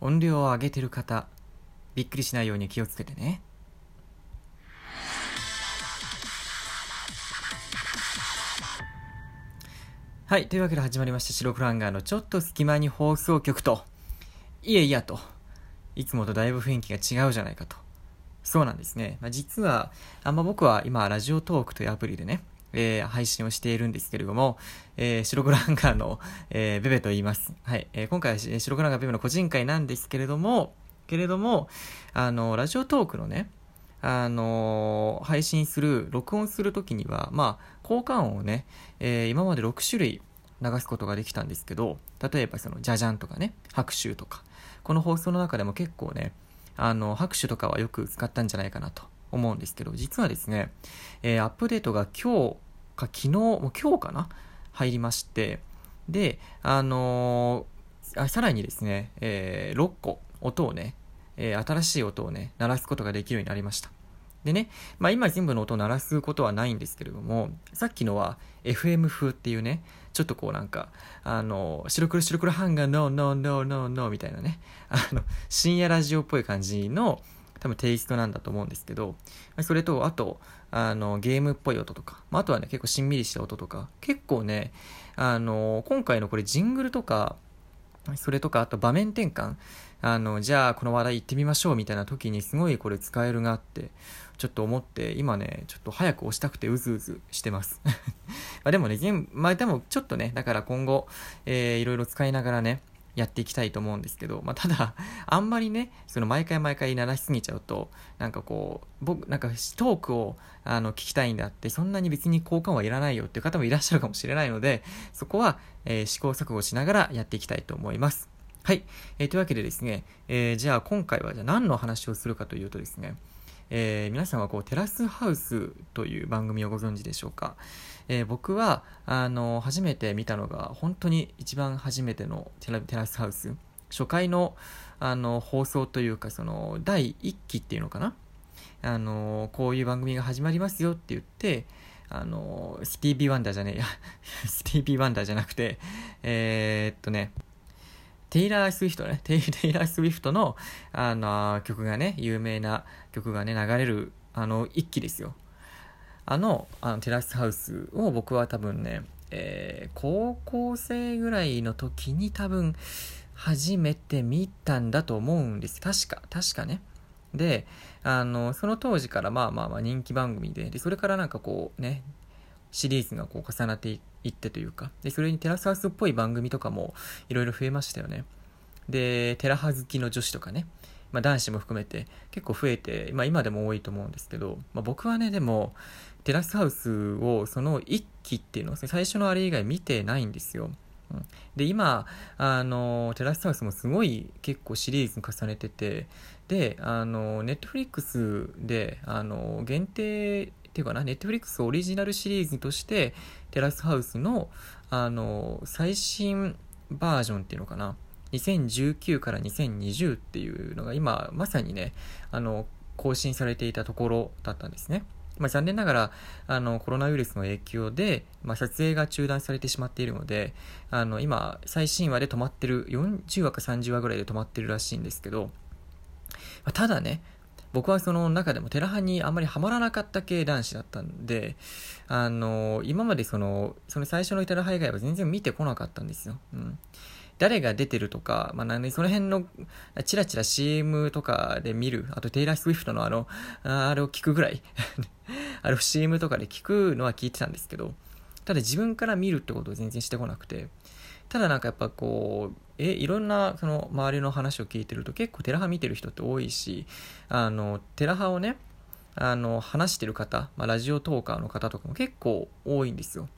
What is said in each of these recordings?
音量を上げてる方、びっくりしないように気をつけてね。はい。というわけで始まりました白黒ハンガーのちょっと隙間に放送局と、いえいやと、いつもとだいぶ雰囲気が違うじゃないかと。そうなんですね。まあ、実は、あんま僕は今、ラジオトークというアプリでね、えー、配信をしているんですけれども、えー、白黒ハンガーの、えー、ベベと言います。はい。えー、今回は白黒ハンガーベベの個人会なんですけれども、けれども、あの、ラジオトークのね、あの配信する、録音するときには、まあ、効果音をね、え、今まで6種類流すことができたんですけど、例えばその、じゃじゃんとかね、拍手とか、この放送の中でも結構ね、あの、拍手とかはよく使ったんじゃないかなと思うんですけど、実はですね、えー、アップデートが今日か昨日、もう今日かな？入りまして、で、あのー、あさらにですね、えー、6個音をね、えー、新しい音をね、鳴らすことができるようになりました。でね、まあ今全部の音を鳴らすことはないんですけれども、さっきのは FM 風っていうね、ちょっとこうなんか、あの、白黒白黒ハンガー、ノーノーノーノーノーみたいなね、あの、深夜ラジオっぽい感じの、多分テイストなんだと思うんですけど、それと、あと、あの、ゲームっぽい音とか、まあ、とはね、結構しんみりした音とか、結構ね、あの、今回のこれジングルとか、それとか、あと場面転換、あの、じゃあこの話題行ってみましょうみたいな時にすごいこれ使えるなって、ちょっと思って、今ね、ちょっと早く押したくてうずうずしてます。まあでもね、まあでもちょっとね、だから今後、えー、いろいろ使いながらね、やっていきたいと思うんですけど、まあ、ただ、あんまりね、その毎回毎回鳴らしすぎちゃうと、なんかこう、僕、なんかトークをあの聞きたいんだって、そんなに別に交換はいらないよっていう方もいらっしゃるかもしれないので、そこは、えー、試行錯誤しながらやっていきたいと思います。はい。えー、というわけでですね、えー、じゃあ今回はじゃあ何の話をするかというとですね、えー、皆さんはこうテラスハウスという番組をご存知でしょうか、えー、僕はあの初めて見たのが本当に一番初めてのテラテラスハウス。初回のあの放送というかその第1期っていうのかな？あのこういう番組が始まりますよって言ってあのスティービー・ワンダーじゃねえや スティービー・ワンダーじゃなくてえー、っとねテイラー・スウィフトね、テイラー・スウィフトの、あの、曲がね、有名な曲がね、流れる、あの、一期ですよ。あの、あのテラスハウスを僕は多分ね、えー、高校生ぐらいの時に多分、初めて見たんだと思うんです。確か、確かね。で、あの、その当時からまあまあまあ人気番組で、で、それからなんかこうね、シリーズがこう重なっていってというか、で、それにテラスハウスっぽい番組とかもいろいろ増えましたよね。で、テラハ好きの女子とかね、まあ男子も含めて結構増えて、まあ今でも多いと思うんですけど、まあ僕はね、でも、テラスハウスをその1期っていうのを最初のあれ以外見てないんですよ。うん、で、今、あの、テラスハウスもすごい結構シリーズ重ねてて、で、あの、ネットフリックスで、あの、限定っていうかな、ネットフリックスオリジナルシリーズとして、テラスハウスの、あの、最新バージョンっていうのかな、2019から2020っていうのが今、まさにね、あの、更新されていたところだったんですね。まあ、残念ながら、あの、コロナウイルスの影響で、まあ、撮影が中断されてしまっているので、あの、今、最新話で止まってる、40話か30話ぐらいで止まってるらしいんですけど、まあ、ただね、僕はその中でもテラハにあんまりハマらなかった系男子だったんで、あの、今までその、その最初のテラハ以外は全然見てこなかったんですよ。うん。誰が出てるとか、まあ、なんで、その辺の、チラチラ CM とかで見る、あとテイラー・スウィフトのあの、あれを聞くぐらい あれを CM とかで聞くのは聞いてたんですけど、ただ自分から見るってことを全然してこなくて、ただなんかやっぱこう、え、いろんなその周りの話を聞いてると結構テラハ見てる人って多いし、あの、テラハをね、あの、話してる方、まあ、ラジオトーカーの方とかも結構多いんですよ。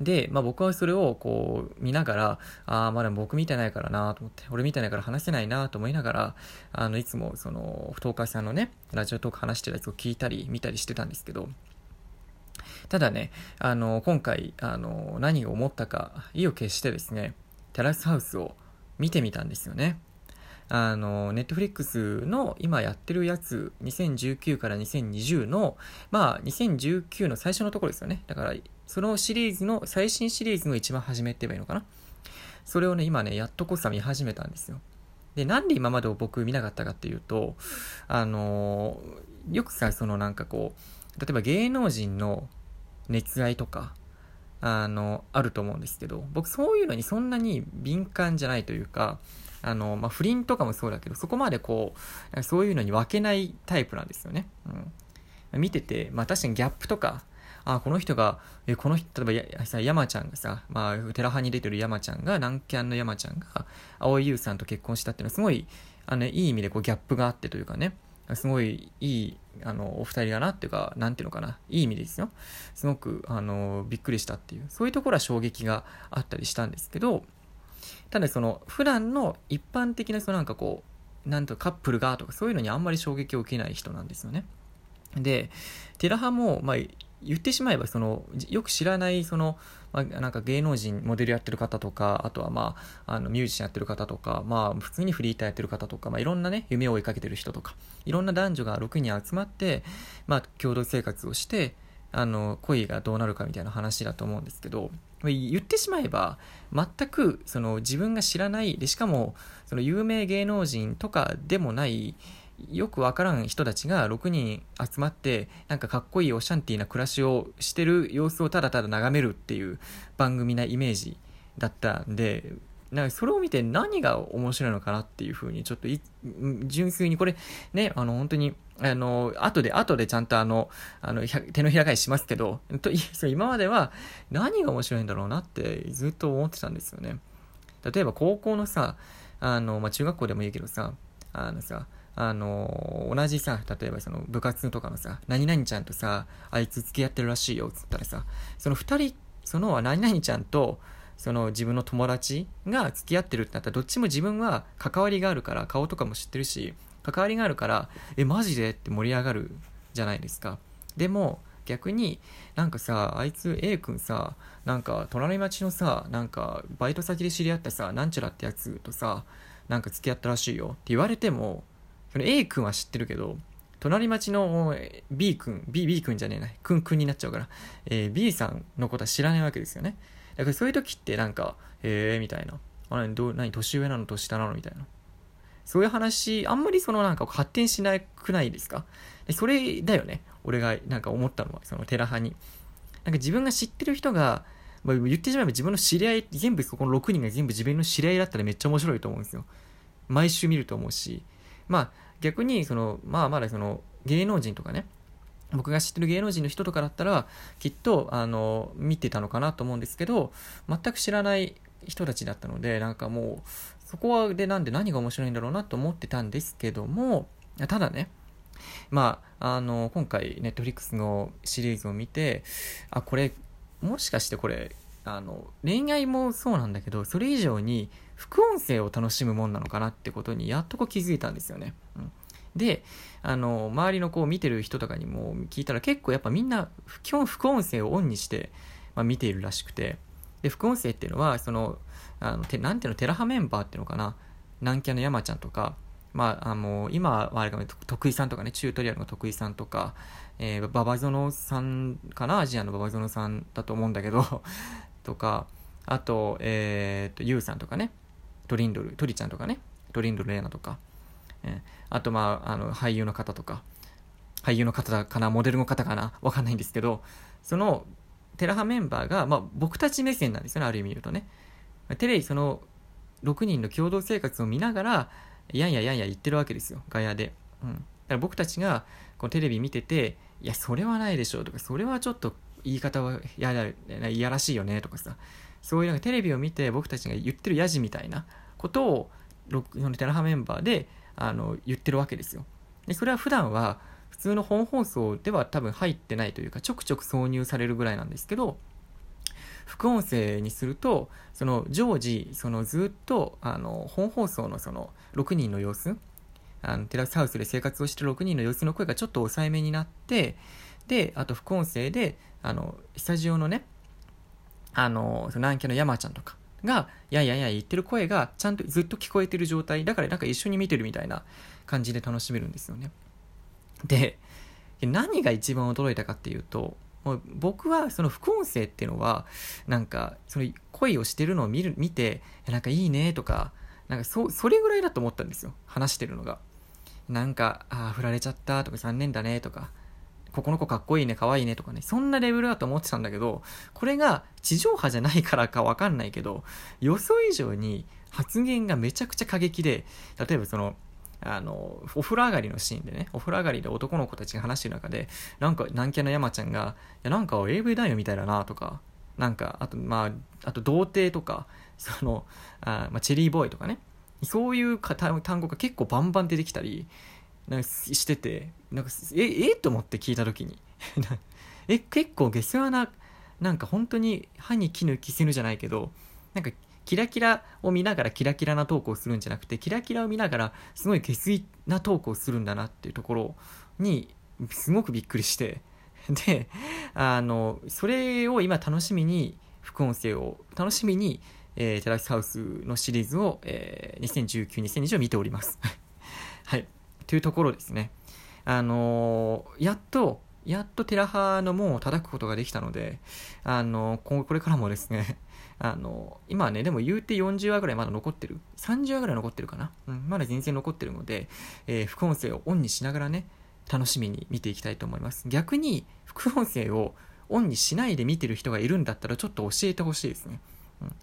で、まあ僕はそれをこう見ながら、ああ、まだ僕見てないからなと思って、俺見てないから話せないなと思いながら、あの、いつもその、トーカーさんのね、ラジオトーク話してるやつを聞いたり見たりしてたんですけど、ただね、あの、今回、あの、何を思ったか、意を決してですね、テラスハウスを見てみたんですよね。あの、ネットフリックスの今やってるやつ、2019から2020の、まあ、2019の最初のところですよね。だから、そのシリーズの、最新シリーズの一番初めって言えばいいのかな。それをね、今ね、やっとこさ見始めたんですよ。で、なんで今まで僕見なかったかっていうと、あの、よくさ、そのなんかこう、例えば芸能人の熱愛とか、あの、あると思うんですけど、僕そういうのにそんなに敏感じゃないというか、あの、まあ、不倫とかもそうだけど、そこまでこう、そういうのに分けないタイプなんですよね。うん。見てて、まあ確かにギャップとか、あ、この人が、え、この人、例えばさ、山ちゃんがさ、まあ、テラハに出てる山ちゃんが、南キャンの山ちゃんが、蒼井優さんと結婚したっていうのは、すごい、あの、いい意味でこうギャップがあってというかね、すごいいい、あの、お二人だなっていうか、なんていうのかな、いい意味ですよ。すごく、あの、びっくりしたっていう、そういうところは衝撃があったりしたんですけど、ただその、普段の一般的な、そのなんかこう、なんとカップルがとか、そういうのにあんまり衝撃を受けない人なんですよね。で、テラハも、まあ、言ってしまえばそのよく知らないその、まあ、なんか芸能人モデルやってる方とかあとはまああのミュージシャンやってる方とかまあ普通にフリーターやってる方とか、まあ、いろんなね夢を追いかけてる人とかいろんな男女が6人集まってまあ共同生活をしてあの恋がどうなるかみたいな話だと思うんですけど言ってしまえば全くその自分が知らないでしかもその有名芸能人とかでもないよくわからん人たちが6人集まって、なんかかっこいいオシャンティーな暮らしをしてる様子をただただ眺めるっていう番組なイメージだったんで、なんかそれを見て何が面白いのかなっていうふうに、ちょっと純粋にこれ、ね、あの、本当に、あの、後で、後でちゃんとあの、あの、手のひら返ししますけど、と今までは何が面白いんだろうなってずっと思ってたんですよね。例えば高校のさ、あの、まあ、中学校でもいいけどさ、あのさ、あの、同じさ、例えばその部活とかのさ、何々ちゃんとさ、あいつ付き合ってるらしいよっ、つったらさ、その二人、その何々ちゃんと、その自分の友達が付き合ってるってなったら、どっちも自分は関わりがあるから、顔とかも知ってるし、関わりがあるから、え、マジで？って盛り上がるじゃないですか。でも、逆になんかさ、あいつ A 君さ、なんか隣町のさ、なんかバイト先で知り合ったさ、なんちゃらってやつとさ、なんか付き合ったらしいよって言われても、その A 君は知ってるけど、隣町の B 君、B、B 君じゃねえな、君君になっちゃうから、えー、B さんのことは知らないわけですよね。だからそういう時ってなんか、えー、みたいな。あ何、どう何、年上なの、年下なの？みたいな。そういう話、あんまりそのなんか発展しなくないですか？でそれだよね。俺がなんか思ったのは、そのテラ派に。なんか自分が知ってる人が、まあ、言ってしまえば自分の知り合い、全部この6人が全部自分の知り合いだったらめっちゃ面白いと思うんですよ。毎週見ると思うし。まあ逆にそのまあまだその芸能人とかね僕が知ってる芸能人の人とかだったらきっとあの見てたのかなと思うんですけど全く知らない人たちだったのでなんかもうそこはでなんで何が面白いんだろうなと思ってたんですけどもただねまああの今回ネットフリックスのシリーズを見てあこれもしかしてこれあの恋愛もそうなんだけどそれ以上に副音声を楽しむもんなのかなってことにやっとこう気づいたんですよね。うん、で、あの、周りのこう見てる人とかにも聞いたら結構やっぱみんな基本副音声をオンにして、まあ、見ているらしくて、で、副音声っていうのは、その、あのてなんていうの、テラハメンバーっていうのかな、南キャの山ちゃんとか、まあ、あの、今はあれか徳井さんとかね、チュートリアルの徳井さんとか、えー、ババゾノさんかな、アジアのババゾノさんだと思うんだけど とか、あと、えー、と、ユウさんとかね、トリンドル、トリちゃんとかね、トリンドル・レーナとか、えー、あと、まあ、あの、俳優の方とか、俳優の方かな、モデルの方かな、わかんないんですけど、その、テラハメンバーが、まあ、僕たち目線なんですよね、ある意味言うとね。テレビ、その、6人の共同生活を見ながら、やんややんや言ってるわけですよ、ガヤで。うん。だから僕たちが、こう、テレビ見てて、いや、それはないでしょうとか、それはちょっと言い方はやだ、いやらしいよねとかさ、そういうなんかテレビを見て僕たちが言ってるヤジみたいなことをそのテラハメンバーであの言ってるわけですよ。でそれは普段は普通の本放送では多分入ってないというかちょくちょく挿入されるぐらいなんですけど副音声にするとその常時そのずっとあの本放送のその6人の様子あのテラスハウスで生活をしてる6人の様子の声がちょっと抑えめになってであと副音声であのスタジオのねあの、その南キャの山ちゃんとかが、やいやいや言ってる声がちゃんとずっと聞こえてる状態。だからなんか一緒に見てるみたいな感じで楽しめるんですよね。で、何が一番驚いたかっていうと、もう僕はその副音声っていうのは、なんか、その恋をしてるのを見る、見て、なんかいいねとか、なんかそ、それぐらいだと思ったんですよ。話してるのが。なんか、ああ、振られちゃったとか残念だねとか、ここの子かっこいいね、可愛いねとかね、そんなレベルだと思ってたんだけど、これが地上波じゃないからかわかんないけど、予想以上に発言がめちゃくちゃ過激で、例えばその、あの、お風呂上がりのシーンでね、お風呂上がりで男の子たちが話してる中で、なんか、南キャの山ちゃんが、いや、なんか AV 男優みたいだなとか、なんか、あと、まあ、あと、童貞とか、その、あまあ、チェリーボーイとかね、そういう単語が結構バンバン出てきたり、なんかしてて、なんか、え、えと思って聞いた時に。え、結構下世話な、なんか本当に歯に絹着せぬじゃないけど、なんかキラキラを見ながらキラキラなトークをするんじゃなくて、キラキラを見ながらすごい下水なトークをするんだなっていうところに、すごくびっくりして、で、あの、それを今楽しみに、副音声を楽しみに、えー、テラスハウスのシリーズを、えー、2019、2020を見ております。はい。というところですね。あのー、やっと、やっとテラハの門を叩くことができたので、あのー、これからもですね、あの、今はね、でも言うて40話ぐらいまだ残ってる。30話ぐらい残ってるかな。うん、まだ全然残ってるので、えー、副音声をオンにしながらね、楽しみに見ていきたいと思います。逆に、副音声をオンにしないで見てる人がいるんだったら、ちょっと教えてほしいですね。うん、も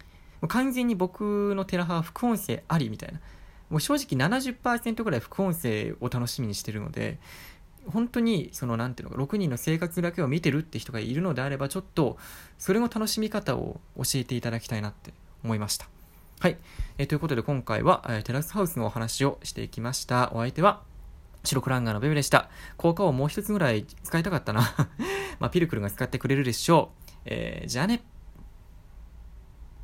う完全に僕のテラハは副音声ありみたいな。もう正直70%ぐらい副音声を楽しみにしてるので、本当にそのなんていうのか6人の生活だけを見てるって人がいるのであればちょっとそれの楽しみ方を教えていただきたいなって思いました。はい、えー、ということで今回は、えー、テラスハウスのお話をしていきました。お相手は白クランガーのベベでした。効果をもう一つぐらい使いたかったな。まあピルクルが使ってくれるでしょう、えー、じゃあね。